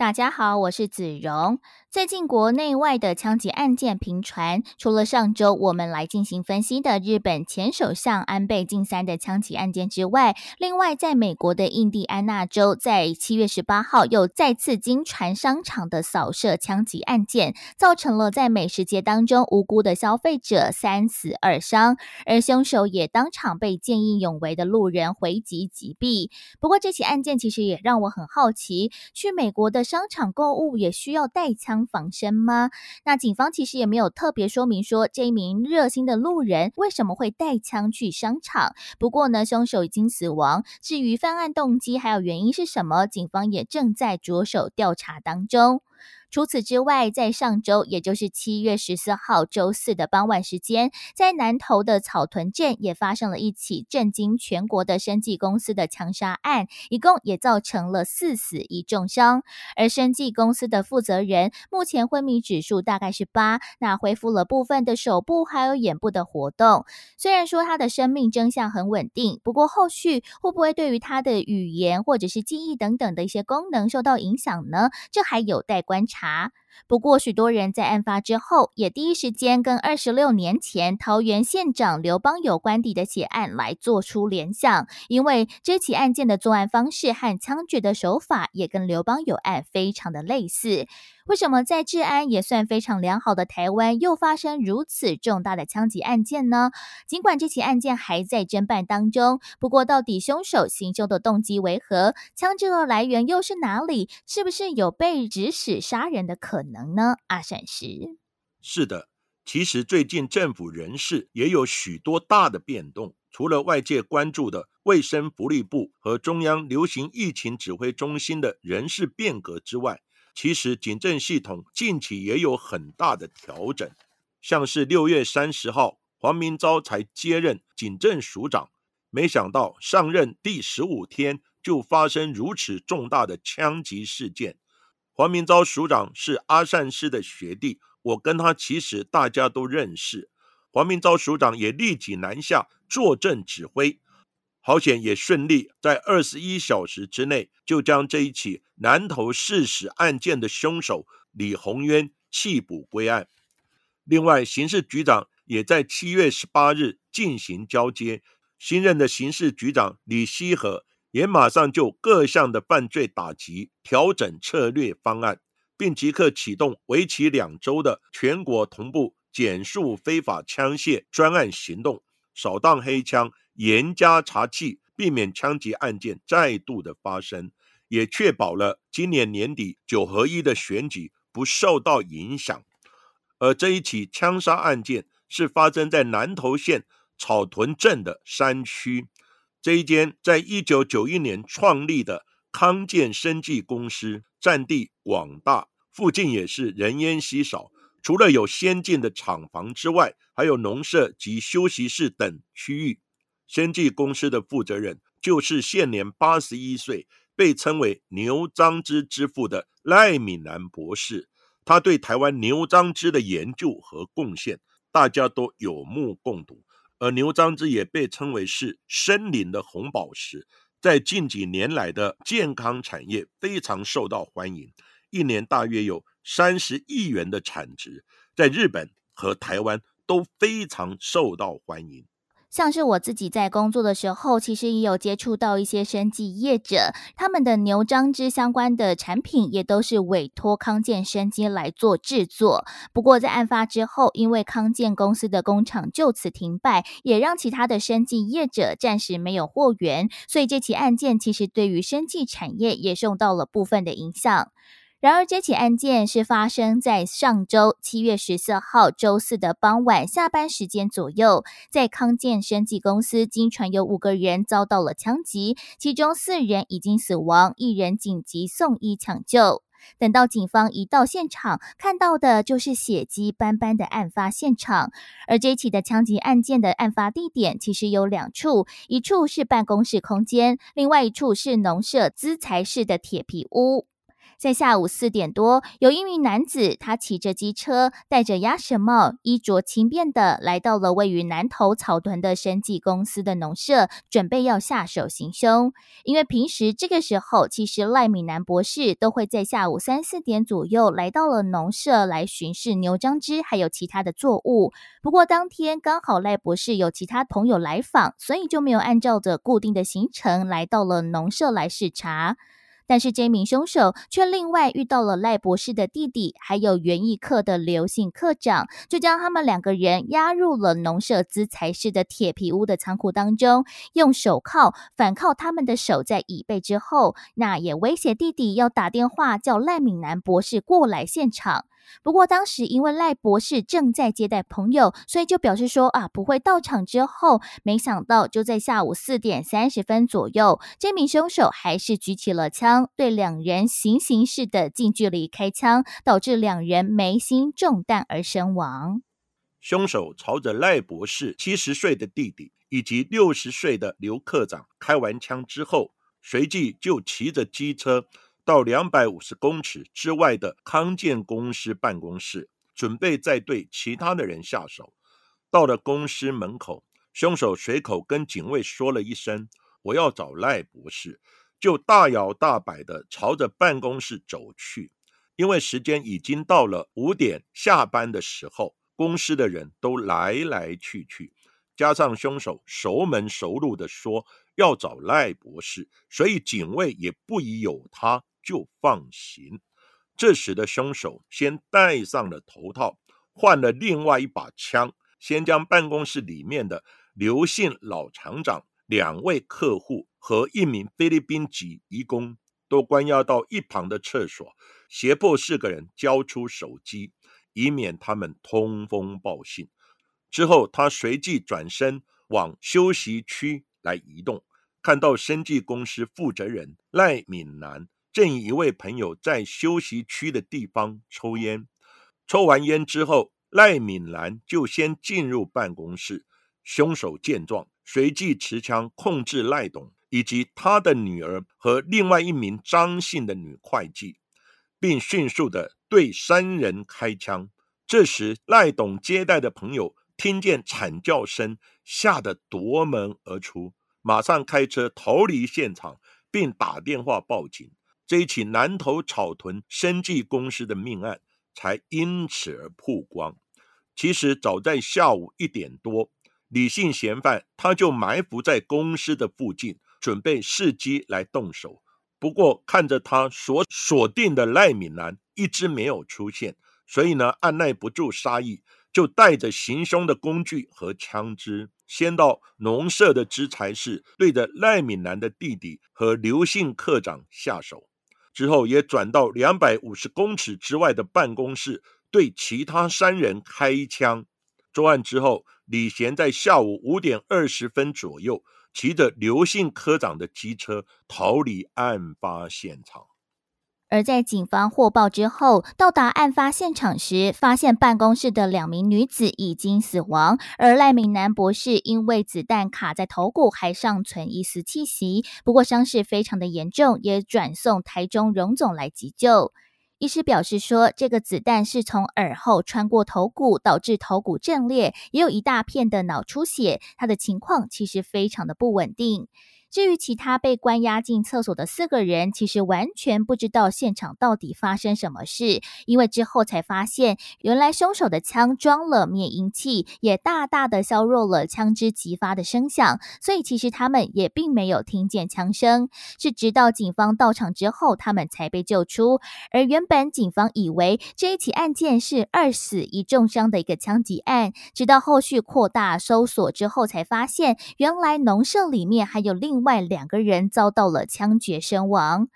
大家好，我是子荣。最近国内外的枪击案件频传，除了上周我们来进行分析的日本前首相安倍晋三的枪击案件之外，另外在美国的印第安纳州，在七月十八号又再次经传商场的扫射枪击案件，造成了在美食节当中无辜的消费者三死二伤，而凶手也当场被见义勇为的路人回击击毙。不过这起案件其实也让我很好奇，去美国的商场购物也需要带枪。防身吗？那警方其实也没有特别说明说这一名热心的路人为什么会带枪去商场。不过呢，凶手已经死亡。至于犯案动机还有原因是什么，警方也正在着手调查当中。除此之外，在上周，也就是七月十四号周四的傍晚时间，在南投的草屯镇也发生了一起震惊全国的生技公司的枪杀案，一共也造成了四死一重伤。而生技公司的负责人目前昏迷指数大概是八，那恢复了部分的手部还有眼部的活动。虽然说他的生命征象很稳定，不过后续会不会对于他的语言或者是记忆等等的一些功能受到影响呢？这还有待观察。查。不过，许多人在案发之后，也第一时间跟二十六年前桃园县长刘邦有关地的血案来做出联想，因为这起案件的作案方式和枪决的手法也跟刘邦有案非常的类似。为什么在治安也算非常良好的台湾，又发生如此重大的枪击案件呢？尽管这起案件还在侦办当中，不过到底凶手行凶的动机为何，枪支的来源又是哪里？是不是有被指使杀人的可可能呢？阿闪石是的，其实最近政府人事也有许多大的变动，除了外界关注的卫生福利部和中央流行疫情指挥中心的人事变革之外。其实警政系统近期也有很大的调整，像是六月三十号，黄明昭才接任警政署长，没想到上任第十五天就发生如此重大的枪击事件。黄明昭署长是阿善师的学弟，我跟他其实大家都认识。黄明昭署长也立即南下坐镇指挥。好险，也顺利在二十一小时之内就将这一起南投弑死案件的凶手李宏渊弃捕归案。另外，刑事局长也在七月十八日进行交接，新任的刑事局长李希和也马上就各项的犯罪打击调整策略方案，并即刻启动为期两周的全国同步减速非法枪械专案行动，扫荡黑枪。严加查缉，避免枪击案件再度的发生，也确保了今年年底九合一的选举不受到影响。而这一起枪杀案件是发生在南投县草屯镇的山区，这一间在一九九一年创立的康健生技公司，占地广大，附近也是人烟稀少，除了有先进的厂房之外，还有农舍及休息室等区域。生技公司的负责人就是现年八十一岁，被称为“牛樟芝之父”的赖敏南博士。他对台湾牛樟芝的研究和贡献，大家都有目共睹。而牛樟芝也被称为是森林的红宝石，在近几年来的健康产业非常受到欢迎，一年大约有三十亿元的产值，在日本和台湾都非常受到欢迎。像是我自己在工作的时候，其实也有接触到一些生技业者，他们的牛樟芝相关的产品也都是委托康健生机来做制作。不过在案发之后，因为康健公司的工厂就此停摆，也让其他的生技业者暂时没有货源，所以这起案件其实对于生技产业也受到了部分的影响。然而，这起案件是发生在上周七月十四号周四的傍晚下班时间左右，在康健生技公司，经传有五个人遭到了枪击，其中四人已经死亡，一人紧急送医抢救。等到警方一到现场，看到的就是血迹斑斑的案发现场。而这起的枪击案件的案发地点其实有两处，一处是办公室空间，另外一处是农舍资材室的铁皮屋。在下午四点多，有一名男子，他骑着机车，戴着鸭舌帽，衣着轻便的来到了位于南头草屯的生技公司的农舍，准备要下手行凶。因为平时这个时候，其实赖敏南博士都会在下午三四点左右来到了农舍来巡视牛樟芝还有其他的作物。不过当天刚好赖博士有其他朋友来访，所以就没有按照着固定的行程来到了农舍来视察。但是这名凶手却另外遇到了赖博士的弟弟，还有园艺课的刘姓课长，就将他们两个人押入了农舍资材室的铁皮屋的仓库当中，用手铐反铐他们的手在椅背之后，那也威胁弟弟要打电话叫赖敏南博士过来现场。不过当时因为赖博士正在接待朋友，所以就表示说啊不会到场。之后没想到就在下午四点三十分左右，这名凶手还是举起了枪，对两人行刑式的近距离开枪，导致两人眉心中弹而身亡。凶手朝着赖博士七十岁的弟弟以及六十岁的刘科长开完枪之后，随即就骑着机车。到两百五十公尺之外的康健公司办公室，准备再对其他的人下手。到了公司门口，凶手随口跟警卫说了一声：“我要找赖博士。”就大摇大摆地朝着办公室走去。因为时间已经到了五点下班的时候，公司的人都来来去去，加上凶手熟门熟路地说要找赖博士，所以警卫也不疑有他。就放行。这时的凶手先戴上了头套，换了另外一把枪，先将办公室里面的刘姓老厂长、两位客户和一名菲律宾籍移工都关押到一旁的厕所，胁迫四个人交出手机，以免他们通风报信。之后，他随即转身往休息区来移动，看到生技公司负责人赖敏南。正一位朋友在休息区的地方抽烟，抽完烟之后，赖敏兰就先进入办公室。凶手见状，随即持枪控制赖董以及他的女儿和另外一名张姓的女会计，并迅速的对三人开枪。这时，赖董接待的朋友听见惨叫声，吓得夺门而出，马上开车逃离现场，并打电话报警。这一起南投草屯生技公司的命案才因此而曝光。其实早在下午一点多，李姓嫌犯他就埋伏在公司的附近，准备伺机来动手。不过看着他所锁定的赖敏兰一直没有出现，所以呢按耐不住杀意，就带着行凶的工具和枪支，先到农舍的资材室，对着赖敏兰的弟弟和刘姓科长下手。之后也转到两百五十公尺之外的办公室，对其他三人开枪。作案之后，李贤在下午五点二十分左右，骑着刘姓科长的机车逃离案发现场。而在警方获报之后，到达案发现场时，发现办公室的两名女子已经死亡，而赖敏南博士因为子弹卡在头骨，还尚存一丝气息，不过伤势非常的严重，也转送台中荣总来急救。医师表示说，这个子弹是从耳后穿过头骨，导致头骨震裂，也有一大片的脑出血，他的情况其实非常的不稳定。至于其他被关押进厕所的四个人，其实完全不知道现场到底发生什么事，因为之后才发现，原来凶手的枪装了灭音器，也大大的削弱了枪支击发的声响，所以其实他们也并没有听见枪声，是直到警方到场之后，他们才被救出。而原本警方以为这一起案件是二死一重伤的一个枪击案，直到后续扩大搜索之后，才发现原来农舍里面还有另。另外两个人遭到了枪决身亡，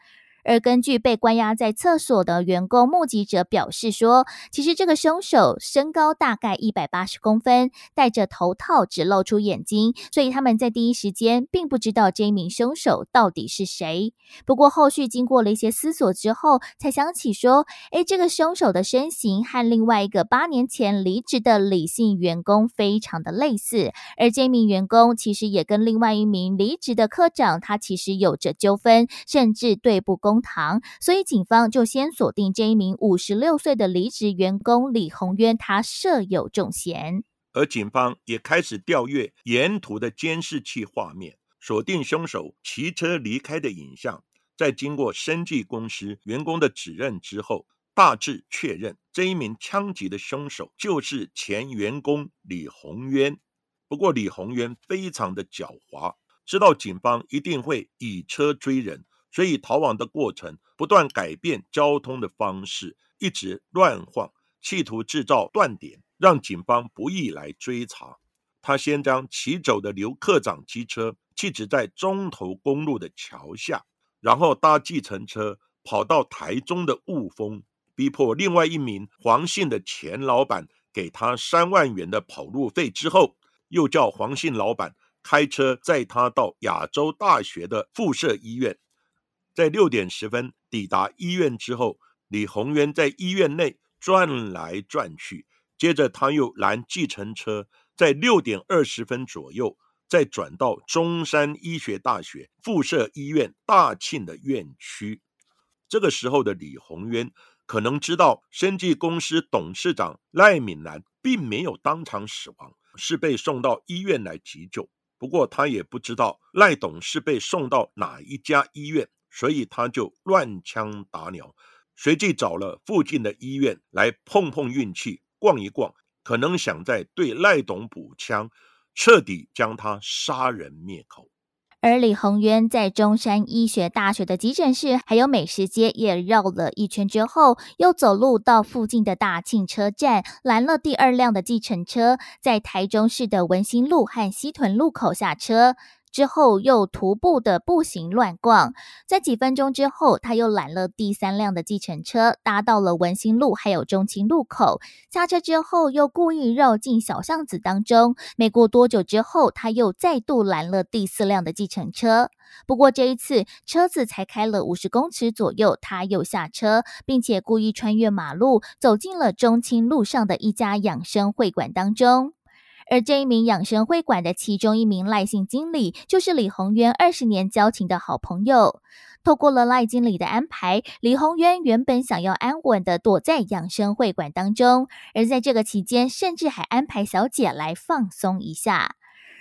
而根据被关押在厕所的员工目击者表示说，其实这个凶手身高大概一百八十公分，戴着头套，只露出眼睛，所以他们在第一时间并不知道这一名凶手到底是谁。不过后续经过了一些思索之后，才想起说，哎，这个凶手的身形和另外一个八年前离职的李姓员工非常的类似，而这名员工其实也跟另外一名离职的科长，他其实有着纠纷，甚至对簿公堂，所以警方就先锁定这一名五十六岁的离职员工李宏渊，他设有重嫌。而警方也开始调阅沿途的监视器画面，锁定凶手骑车离开的影像。在经过生技公司员工的指认之后，大致确认这一名枪击的凶手就是前员工李宏渊。不过，李宏渊非常的狡猾，知道警方一定会以车追人。所以逃亡的过程不断改变交通的方式，一直乱晃，企图制造断点，让警方不易来追查。他先将骑走的刘科长机车弃置在中头公路的桥下，然后搭计程车跑到台中的雾峰，逼迫另外一名黄姓的前老板给他三万元的跑路费之后，又叫黄姓老板开车载他到亚洲大学的附设医院。在六点十分抵达医院之后，李宏渊在医院内转来转去，接着他又拦计程车，在六点二十分左右再转到中山医学大学附设医院大庆的院区。这个时候的李宏渊可能知道，生技公司董事长赖敏兰并没有当场死亡，是被送到医院来急救。不过他也不知道赖董是被送到哪一家医院。所以他就乱枪打鸟，随即找了附近的医院来碰碰运气，逛一逛，可能想在对赖董补枪，彻底将他杀人灭口。而李宏渊在中山医学大学的急诊室，还有美食街也绕了一圈之后，又走路到附近的大庆车站，拦了第二辆的计程车，在台中市的文心路和西屯路口下车。之后又徒步的步行乱逛，在几分钟之后，他又拦了第三辆的计程车，搭到了文心路还有中清路口。下车之后，又故意绕进小巷子当中。没过多久之后，他又再度拦了第四辆的计程车。不过这一次车子才开了五十公尺左右，他又下车，并且故意穿越马路，走进了中清路上的一家养生会馆当中。而这一名养生会馆的其中一名赖姓经理，就是李宏渊二十年交情的好朋友。透过了赖经理的安排，李宏渊原本想要安稳的躲在养生会馆当中，而在这个期间，甚至还安排小姐来放松一下。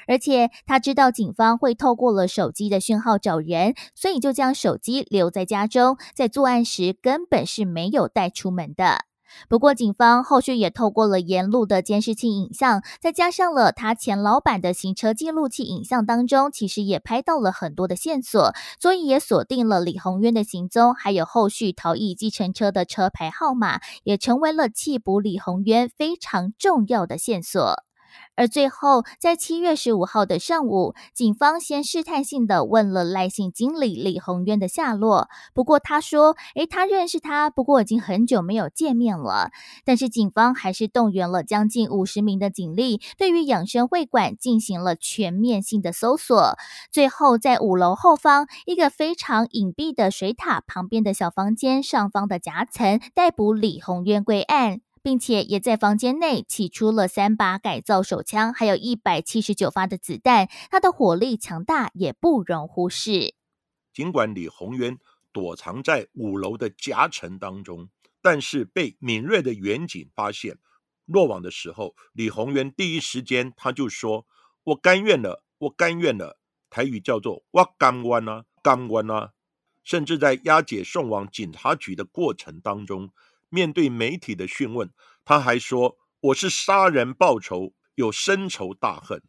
而且他知道警方会透过了手机的讯号找人，所以就将手机留在家中，在作案时根本是没有带出门的。不过，警方后续也透过了沿路的监视器影像，再加上了他前老板的行车记录器影像当中，其实也拍到了很多的线索，所以也锁定了李宏渊的行踪，还有后续逃逸计程车的车牌号码，也成为了缉捕李宏渊非常重要的线索。而最后，在七月十五号的上午，警方先试探性的问了赖姓经理李宏渊的下落。不过他说：“诶，他认识他，不过已经很久没有见面了。”但是警方还是动员了将近五十名的警力，对于养生会馆进行了全面性的搜索。最后，在五楼后方一个非常隐蔽的水塔旁边的小房间上方的夹层，逮捕李宏渊归案。并且也在房间内起出了三把改造手枪，还有一百七十九发的子弹，他的火力强大，也不容忽视。尽管李宏渊躲藏在五楼的夹层当中，但是被敏锐的远景发现。落网的时候，李宏渊第一时间他就说：“我甘愿了，我甘愿了。”台语叫做“我甘愿啊，甘愿啊”。甚至在押解送往警察局的过程当中。面对媒体的讯问，他还说：“我是杀人报仇，有深仇大恨。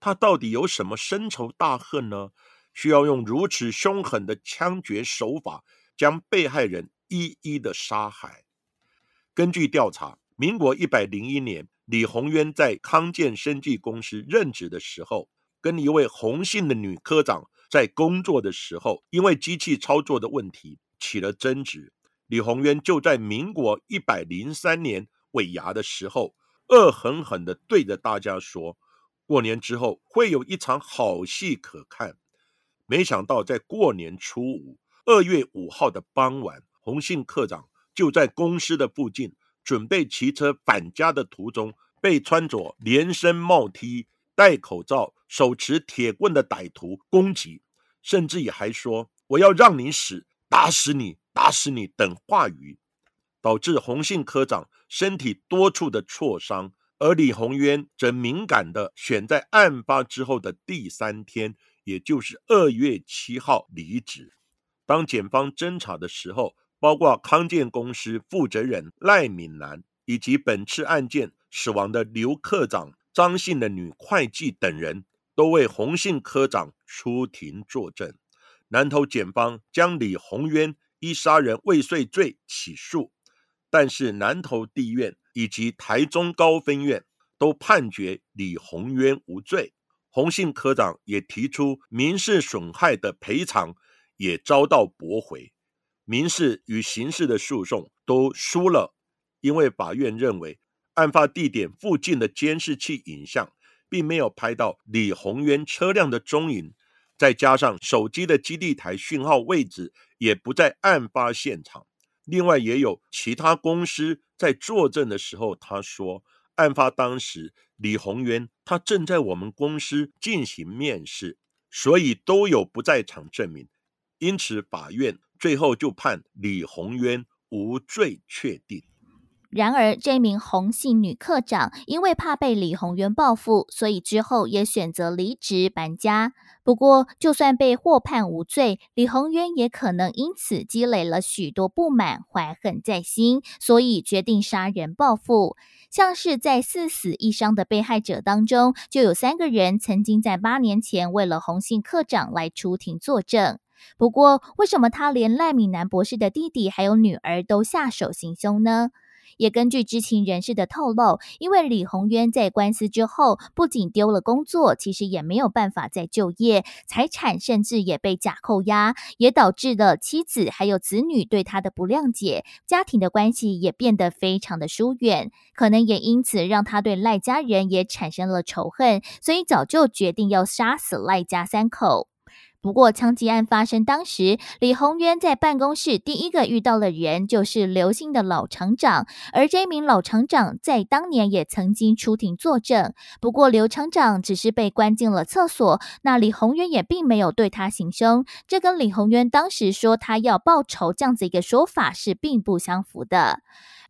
他到底有什么深仇大恨呢？需要用如此凶狠的枪决手法将被害人一一的杀害？”根据调查，民国一百零一年，李宏渊在康健生技公司任职的时候，跟一位洪姓的女科长在工作的时候，因为机器操作的问题。起了争执。李鸿渊就在民国一百零三年尾牙的时候，恶狠狠地对着大家说：“过年之后会有一场好戏可看。”没想到在过年初五，二月五号的傍晚，洪信科长就在公司的附近，准备骑车返家的途中，被穿着连身帽 T、戴口罩、手持铁棍的歹徒攻击，甚至也还说：“我要让你死，打死你。”打死你等话语，导致洪信科长身体多处的挫伤，而李鸿渊则敏感的选在案发之后的第三天，也就是二月七号离职。当检方侦查的时候，包括康健公司负责人赖敏南，以及本次案件死亡的刘科长、张姓的女会计等人，都为洪信科长出庭作证。南投检方将李鸿渊。依杀人未遂罪起诉，但是南投地院以及台中高分院都判决李宏渊无罪。洪信科长也提出民事损害的赔偿，也遭到驳回。民事与刑事的诉讼都输了，因为法院认为案发地点附近的监视器影像并没有拍到李宏渊车辆的踪影。再加上手机的基地台讯号位置也不在案发现场，另外也有其他公司在作证的时候，他说案发当时李宏渊他正在我们公司进行面试，所以都有不在场证明，因此法院最后就判李宏渊无罪确定。然而，这名洪姓女科长因为怕被李宏渊报复，所以之后也选择离职搬家。不过，就算被获判无罪，李宏渊也可能因此积累了许多不满，怀恨在心，所以决定杀人报复。像是在四死一伤的被害者当中，就有三个人曾经在八年前为了洪姓科长来出庭作证。不过，为什么他连赖敏南博士的弟弟还有女儿都下手行凶呢？也根据知情人士的透露，因为李宏渊在官司之后不仅丢了工作，其实也没有办法再就业，财产甚至也被假扣押，也导致了妻子还有子女对他的不谅解，家庭的关系也变得非常的疏远，可能也因此让他对赖家人也产生了仇恨，所以早就决定要杀死赖家三口。不过，枪击案发生当时，李宏渊在办公室第一个遇到的人就是刘姓的老厂长，而这名老厂长在当年也曾经出庭作证。不过，刘厂长只是被关进了厕所，那李宏渊也并没有对他行凶，这跟李宏渊当时说他要报仇这样子一个说法是并不相符的。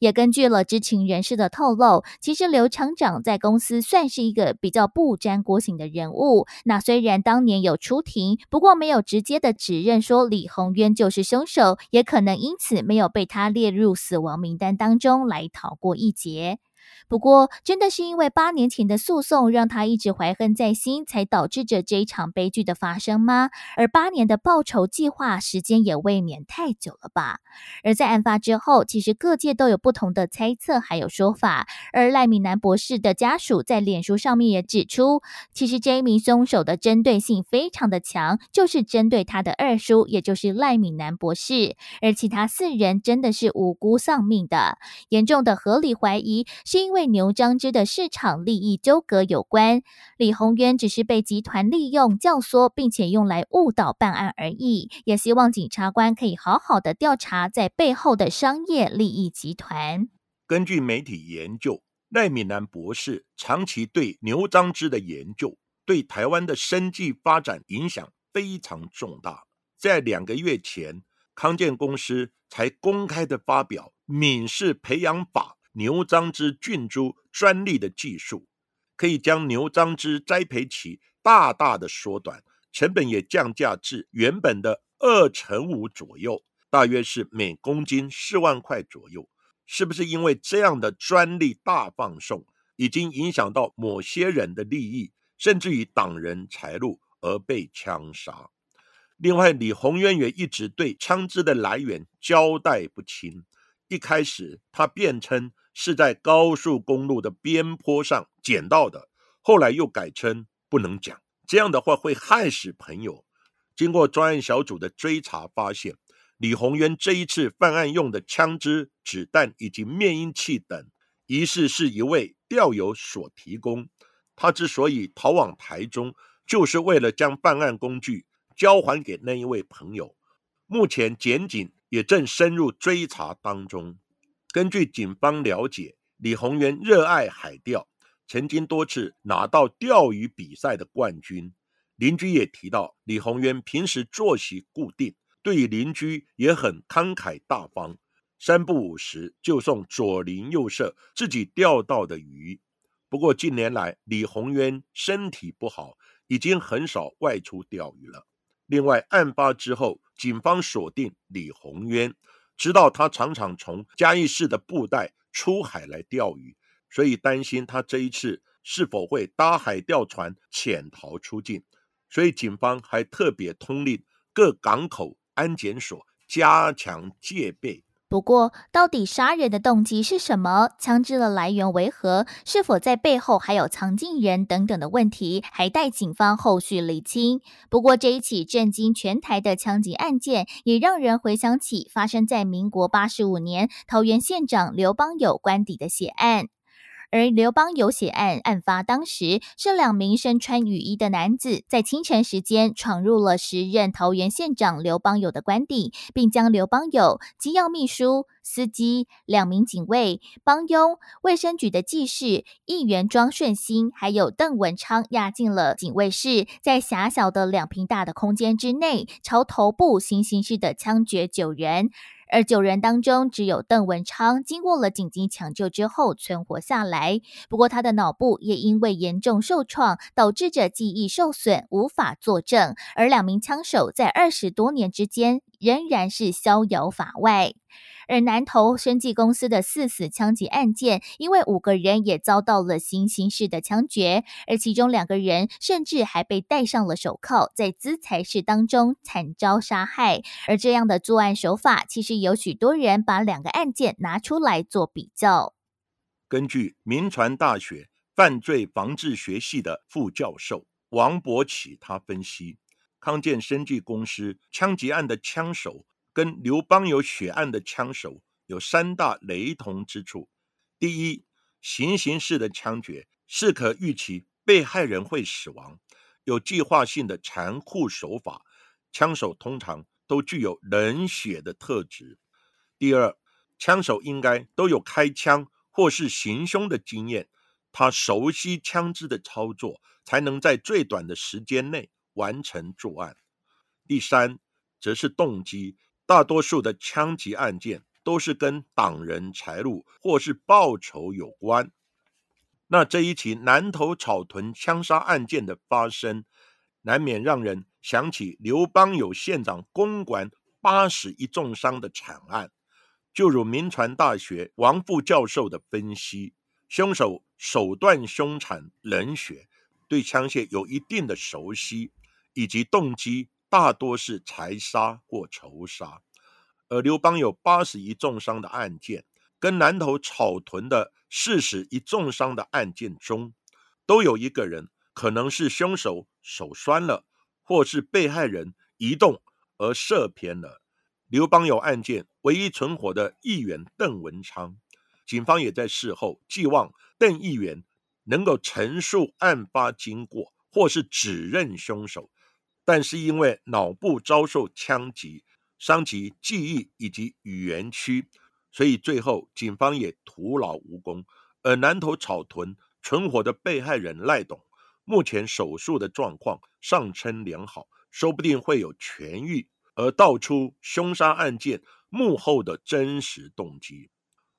也根据了知情人士的透露，其实刘厂长在公司算是一个比较不沾锅型的人物。那虽然当年有出庭，不不过没有直接的指认说李宏渊就是凶手，也可能因此没有被他列入死亡名单当中来逃过一劫。不过，真的是因为八年前的诉讼让他一直怀恨在心，才导致着这一场悲剧的发生吗？而八年的报仇计划时间也未免太久了吧？而在案发之后，其实各界都有不同的猜测还有说法。而赖敏南博士的家属在脸书上面也指出，其实这一名凶手的针对性非常的强，就是针对他的二叔，也就是赖敏南博士。而其他四人真的是无辜丧命的，严重的合理怀疑是因为。牛樟芝的市场利益纠葛有关，李宏渊只是被集团利用教唆，并且用来误导办案而已。也希望检察官可以好好的调查在背后的商业利益集团。根据媒体研究，赖敏南博士长期对牛樟芝的研究，对台湾的生计发展影响非常重大。在两个月前，康健公司才公开的发表闽式培养法。牛樟芝菌株专利的技术，可以将牛樟芝栽培期大大的缩短，成本也降价至原本的二成五左右，大约是每公斤四万块左右。是不是因为这样的专利大放送，已经影响到某些人的利益，甚至于党人财路而被枪杀？另外，李宏渊也一直对枪支的来源交代不清。一开始他辩称。是在高速公路的边坡上捡到的，后来又改称不能讲，这样的话会害死朋友。经过专案小组的追查，发现李宏渊这一次犯案用的枪支、子弹以及灭音器等，疑似是一位钓友所提供。他之所以逃往台中，就是为了将办案工具交还给那一位朋友。目前检警也正深入追查当中。根据警方了解，李宏渊热爱海钓，曾经多次拿到钓鱼比赛的冠军。邻居也提到，李宏渊平时作息固定，对于邻居也很慷慨大方，三不五时就送左邻右舍自己钓到的鱼。不过近年来，李宏渊身体不好，已经很少外出钓鱼了。另外，案发之后，警方锁定李宏渊，知道他常常从嘉义市的布袋出海来钓鱼，所以担心他这一次是否会搭海钓船潜逃出境，所以警方还特别通令各港口安检所加强戒备。不过，到底杀人的动机是什么？枪支的来源为何？是否在背后还有藏镜人等等的问题，还待警方后续理清。不过，这一起震惊全台的枪击案件，也让人回想起发生在民国八十五年桃园县长刘邦友官邸的血案。而刘邦友血案案发当时，是两名身穿雨衣的男子在清晨时间闯入了时任桃园县长刘邦友的官邸，并将刘邦友机要秘书、司机、两名警卫、帮佣、卫生局的技士、议员庄顺兴，还有邓文昌押进了警卫室，在狭小的两平大的空间之内，朝头部行刑式的枪决九人。而九人当中，只有邓文昌经过了紧急抢救之后存活下来。不过，他的脑部也因为严重受创，导致着记忆受损，无法作证。而两名枪手在二十多年之间，仍然是逍遥法外。而南投生技公司的四死枪击案件，因为五个人也遭到了行刑式的枪决，而其中两个人甚至还被戴上了手铐，在资材室当中惨遭杀害。而这样的作案手法，其实有许多人把两个案件拿出来做比较。根据民传大学犯罪防治学系的副教授王博启，他分析康健生技公司枪击案的枪手。跟刘邦有血案的枪手有三大雷同之处：第一，行刑式的枪决是可预期被害人会死亡，有计划性的残酷手法，枪手通常都具有冷血的特质；第二，枪手应该都有开枪或是行凶的经验，他熟悉枪支的操作，才能在最短的时间内完成作案；第三，则是动机。大多数的枪击案件都是跟党人财路或是报仇有关。那这一起南投草屯枪杀案件的发生，难免让人想起刘邦友县长公馆八十一重伤的惨案。就如民传大学王副教授的分析，凶手手段凶残冷血，对枪械有一定的熟悉，以及动机。大多是财杀或仇杀，而刘邦有八十一重伤的案件，跟南投草屯的四十一重伤的案件中，都有一个人可能是凶手手酸了，或是被害人移动而射偏了。刘邦有案件唯一存活的议员邓文昌，警方也在事后寄望邓议员能够陈述案发经过，或是指认凶手。但是因为脑部遭受枪击，伤及记忆以及语言区，所以最后警方也徒劳无功。而南投草屯存活的被害人赖董，目前手术的状况尚称良好，说不定会有痊愈，而道出凶杀案件幕后的真实动机。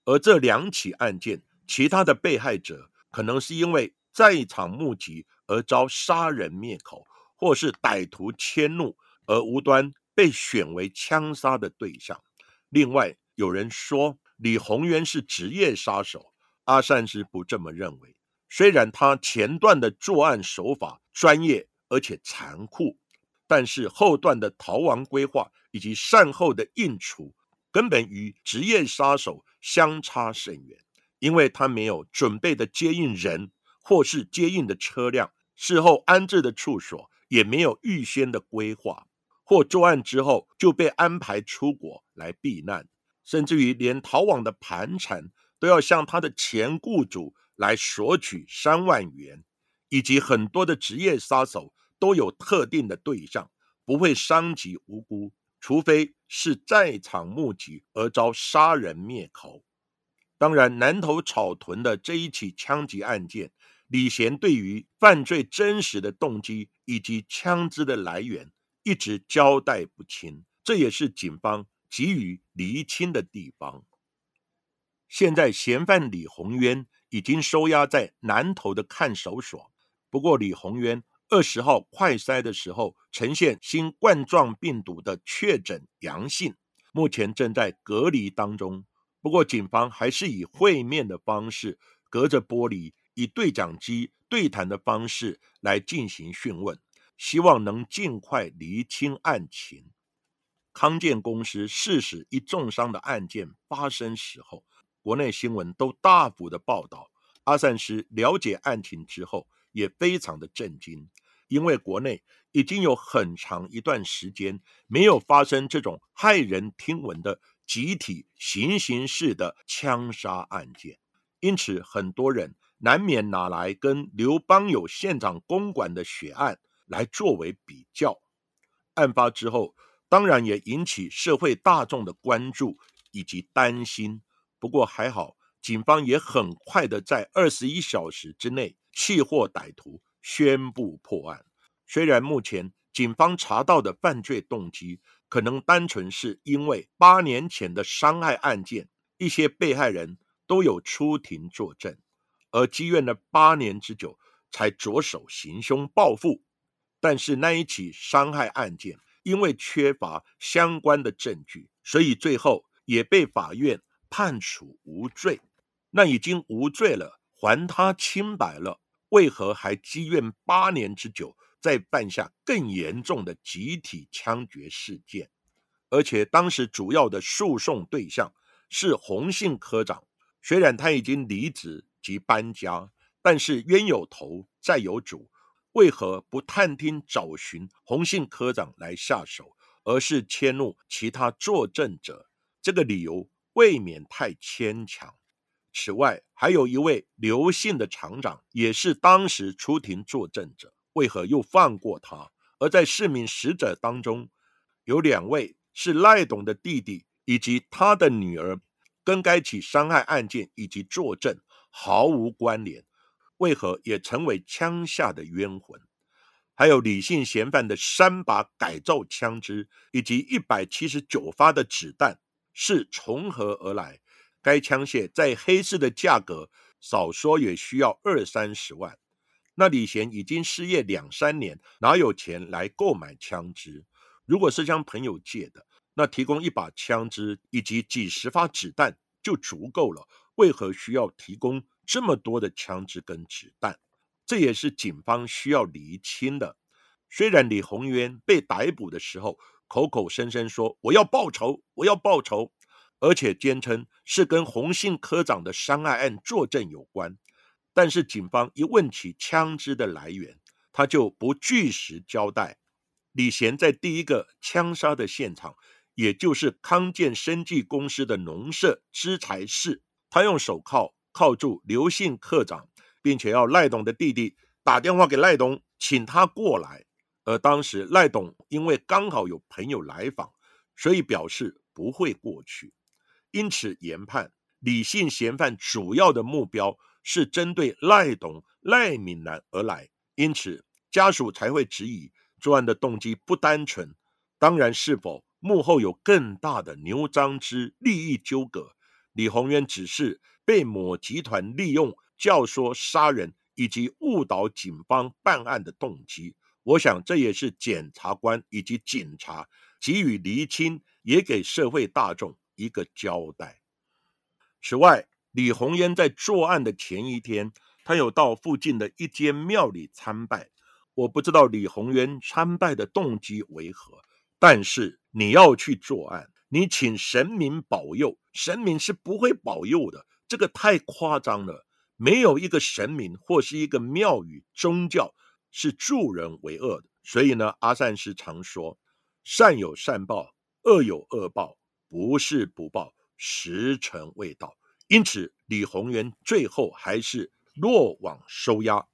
而这两起案件，其他的被害者可能是因为在场目击而遭杀人灭口。或是歹徒迁怒而无端被选为枪杀的对象。另外，有人说李宏渊是职业杀手，阿善之不这么认为。虽然他前段的作案手法专业而且残酷，但是后段的逃亡规划以及善后的应处，根本与职业杀手相差甚远。因为他没有准备的接应人，或是接应的车辆，事后安置的处所。也没有预先的规划，或作案之后就被安排出国来避难，甚至于连逃亡的盘缠都要向他的前雇主来索取三万元，以及很多的职业杀手都有特定的对象，不会伤及无辜，除非是在场目击而遭杀人灭口。当然，南投草屯的这一起枪击案件，李贤对于犯罪真实的动机以及枪支的来源一直交代不清，这也是警方急于厘清的地方。现在嫌犯李宏渊已经收押在南投的看守所，不过李宏渊二十号快筛的时候呈现新冠状病毒的确诊阳性，目前正在隔离当中。不过，警方还是以会面的方式，隔着玻璃，以对讲机对谈的方式来进行讯问，希望能尽快厘清案情。康健公司事实一重伤的案件发生时候，国内新闻都大幅的报道。阿善师了解案情之后，也非常的震惊，因为国内已经有很长一段时间没有发生这种骇人听闻的。集体行刑式的枪杀案件，因此很多人难免拿来跟刘邦有县长公馆的血案来作为比较。案发之后，当然也引起社会大众的关注以及担心。不过还好，警方也很快的在二十一小时之内弃获歹徒，宣布破案。虽然目前警方查到的犯罪动机。可能单纯是因为八年前的伤害案件，一些被害人都有出庭作证，而积怨了八年之久，才着手行凶报复。但是那一起伤害案件，因为缺乏相关的证据，所以最后也被法院判处无罪。那已经无罪了，还他清白了，为何还积怨八年之久？再犯下更严重的集体枪决事件，而且当时主要的诉讼对象是洪姓科长。虽然他已经离职及搬家，但是冤有头债有主，为何不探听找寻洪姓科长来下手，而是迁怒其他作证者？这个理由未免太牵强。此外，还有一位刘姓的厂长，也是当时出庭作证者。为何又放过他？而在市民死者当中，有两位是赖董的弟弟以及他的女儿，跟该起伤害案件以及作证毫无关联，为何也成为枪下的冤魂？还有李姓嫌犯的三把改造枪支以及一百七十九发的子弹是从何而来？该枪械在黑市的价格少说也需要二三十万。那李贤已经失业两三年，哪有钱来购买枪支？如果是向朋友借的，那提供一把枪支以及几十发子弹就足够了。为何需要提供这么多的枪支跟子弹？这也是警方需要厘清的。虽然李宏渊被逮捕的时候口口声声说我要报仇，我要报仇，而且坚称是跟洪姓科长的伤害案作证有关。但是警方一问起枪支的来源，他就不据实交代。李贤在第一个枪杀的现场，也就是康健生技公司的农舍资材室，他用手铐铐住刘姓科长，并且要赖董的弟弟打电话给赖董，请他过来。而当时赖董因为刚好有朋友来访，所以表示不会过去。因此研判李姓嫌犯主要的目标。是针对赖董、赖敏南而来，因此家属才会质疑作案的动机不单纯。当然，是否幕后有更大的牛张之利益纠葛？李宏渊只是被某集团利用教唆杀人，以及误导警方办案的动机。我想，这也是检察官以及警察给予厘清，也给社会大众一个交代。此外，李红渊在作案的前一天，他有到附近的一间庙里参拜。我不知道李红渊参拜的动机为何，但是你要去作案，你请神明保佑，神明是不会保佑的，这个太夸张了。没有一个神明或是一个庙宇宗教是助人为恶的。所以呢，阿善师常说，善有善报，恶有恶报，不是不报，时辰未到。因此，李宏源最后还是落网收押。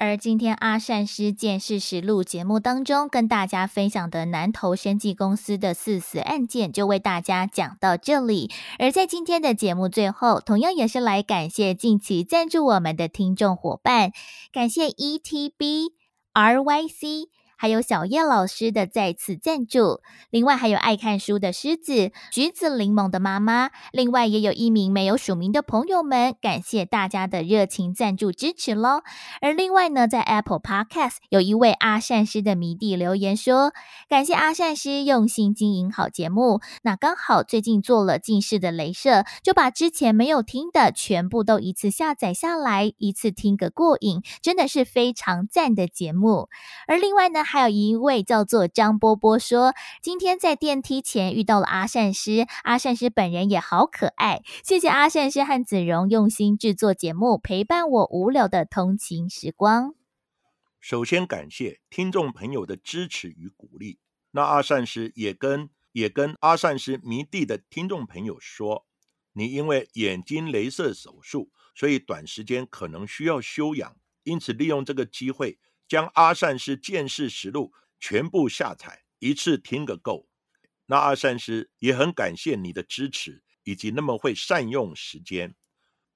而今天阿善师见事实录节目当中，跟大家分享的南投生技公司的四死案件，就为大家讲到这里。而在今天的节目最后，同样也是来感谢近期赞助我们的听众伙伴，感谢 ETB RYC。还有小叶老师的再次赞助，另外还有爱看书的狮子、橘子柠檬的妈妈，另外也有一名没有署名的朋友们，感谢大家的热情赞助支持喽。而另外呢，在 Apple Podcast 有一位阿善师的迷弟留言说，感谢阿善师用心经营好节目。那刚好最近做了近视的镭射，就把之前没有听的全部都一次下载下来，一次听个过瘾，真的是非常赞的节目。而另外呢。还有一位叫做张波波说，今天在电梯前遇到了阿善师，阿善师本人也好可爱。谢谢阿善师和子荣用心制作节目，陪伴我无聊的通勤时光。首先感谢听众朋友的支持与鼓励。那阿善师也跟也跟阿善师迷弟的听众朋友说，你因为眼睛镭射手术，所以短时间可能需要休养，因此利用这个机会。将阿善师见识实录全部下载，一次听个够。那阿善师也很感谢你的支持，以及那么会善用时间。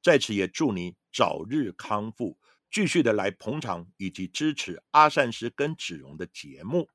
在此也祝你早日康复，继续的来捧场以及支持阿善师跟子荣的节目。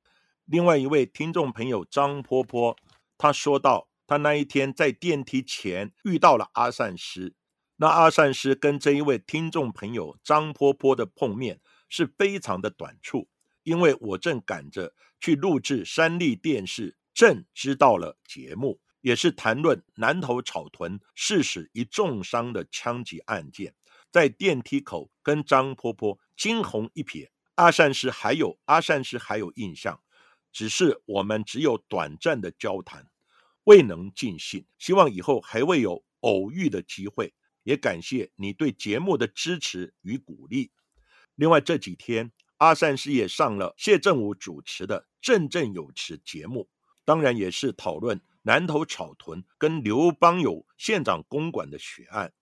另外一位听众朋友张婆婆，她说到，她那一天在电梯前遇到了阿善师。那阿善师跟这一位听众朋友张婆婆的碰面。是非常的短促，因为我正赶着去录制三立电视正知道了节目，也是谈论南头草屯致死一重伤的枪击案件，在电梯口跟张婆婆惊鸿一瞥，阿善师还有阿善师还有印象，只是我们只有短暂的交谈，未能尽兴，希望以后还会有偶遇的机会，也感谢你对节目的支持与鼓励。另外这几天，阿善师也上了谢振武主持的《振振有词》节目，当然也是讨论南投草屯跟刘邦友县长公馆的血案。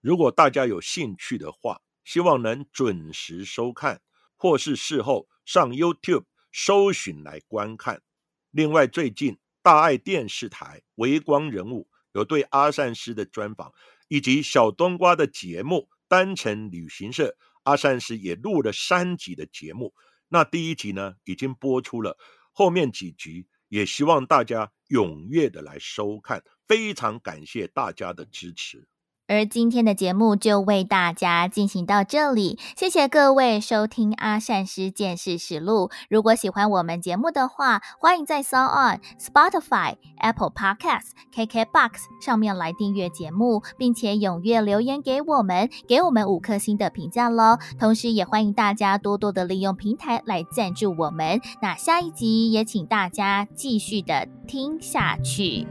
如果大家有兴趣的话，希望能准时收看，或是事后上 YouTube 搜寻来观看。另外，最近大爱电视台《微光人物》有对阿善师的专访，以及小冬瓜的节目《单程旅行社》。阿善师也录了三集的节目，那第一集呢已经播出了，后面几集也希望大家踊跃的来收看，非常感谢大家的支持。而今天的节目就为大家进行到这里，谢谢各位收听阿善师见识实录。如果喜欢我们节目的话，欢迎在 s o n On、Spotify、Apple Podcasts、KKBox 上面来订阅节目，并且踊跃留言给我们，给我们五颗星的评价喽。同时，也欢迎大家多多的利用平台来赞助我们。那下一集也请大家继续的听下去。